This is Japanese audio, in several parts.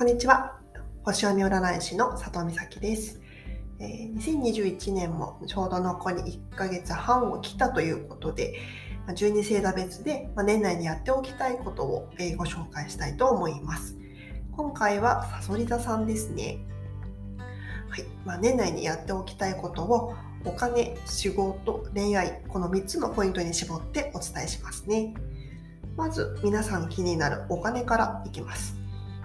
こんにちは。星読み占い師の佐藤美咲です。えー、2021年もちょうど残り1ヶ月半を切ったということで、12星座別で年内にやっておきたいことをご紹介したいと思います。今回はサソリ座さんですね。はいまあ、年内にやっておきたいことをお金、仕事、恋愛、この3つのポイントに絞ってお伝えしますね。まず皆さん気になるお金からいきます。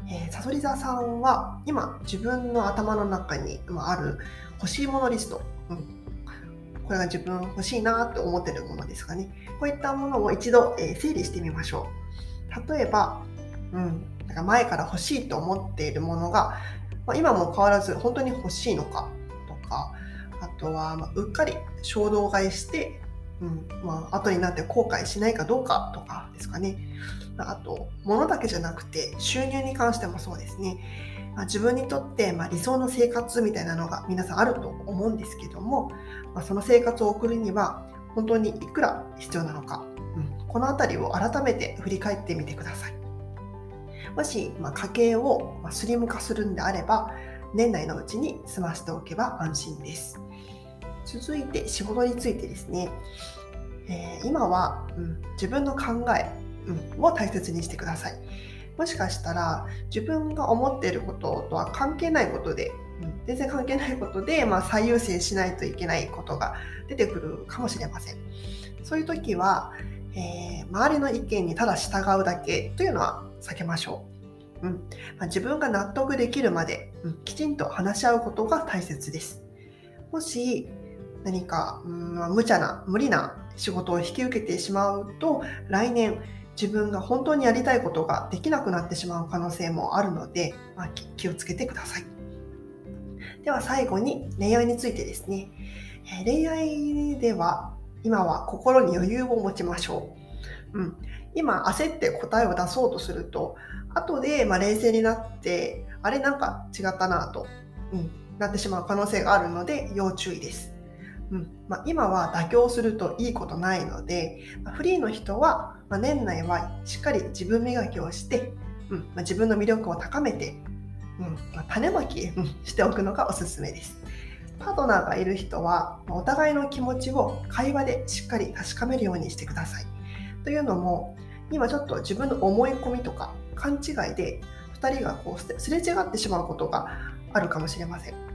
えー、サソリ座さんは今自分の頭の中にある欲しいものリスト、うん、これが自分欲しいなって思ってるものですかね。こういったものを一度、えー、整理してみましょう。例えば、うん、なんか前から欲しいと思っているものが、まあ、今も変わらず本当に欲しいのかとかあとは、ま、うっかり衝動買いしてうんまあ後になって後悔しないかどうかとかですかね。あと、物だけじゃなくて収入に関してもそうですね。ま、自分にとって、まあ、理想の生活みたいなのが皆さんあると思うんですけども、まあ、その生活を送るには本当にいくら必要なのか、うん、この辺りを改めて振り返ってみてください。もし、まあ、家計をスリム化するんであれば、年内のうちに済ませておけば安心です。続いて仕事についてですね、えー、今は、うん、自分の考え、うん、を大切にしてください。もしかしたら自分が思っていることとは関係ないことで、うん、全然関係ないことで、まあ、最優先しないといけないことが出てくるかもしれません。そういう時は、えー、周りの意見にただ従うだけというのは避けましょう。うんまあ、自分が納得できるまで、うん、きちんと話し合うことが大切です。もし何か、うん、無茶な無理な仕事を引き受けてしまうと来年自分が本当にやりたいことができなくなってしまう可能性もあるので、まあ、気をつけてください。では最後に恋愛についてですね。え恋愛では今は心に余裕を持ちましょう。うん、今焦って答えを出そうとすると後でま冷静になってあれなんか違ったなと、うん、なってしまう可能性があるので要注意です。うんまあ、今は妥協するといいことないので、ま、フリーの人は、ま、年内はしっかり自分磨きをして、うんま、自分の魅力を高めて、うんま、種まき、しておくのがおすすめです。パートナーがいる人は、お互いの気持ちを会話でしっかり確かめるようにしてください。というのも、今ちょっと自分の思い込みとか勘違いで2人がこうすれ違ってしまうことがあるかもしれません。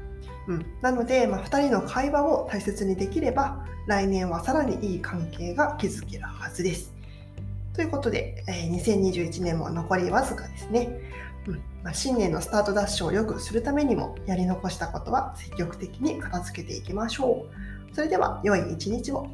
うん、なので、まあ、2人の会話を大切にできれば来年はさらにいい関係が築けるはずです。ということで、えー、2021年も残りわずかですね。うんまあ、新年のスタートダッシュを良くするためにもやり残したことは積極的に片付けていきましょう。それでは良い一日を。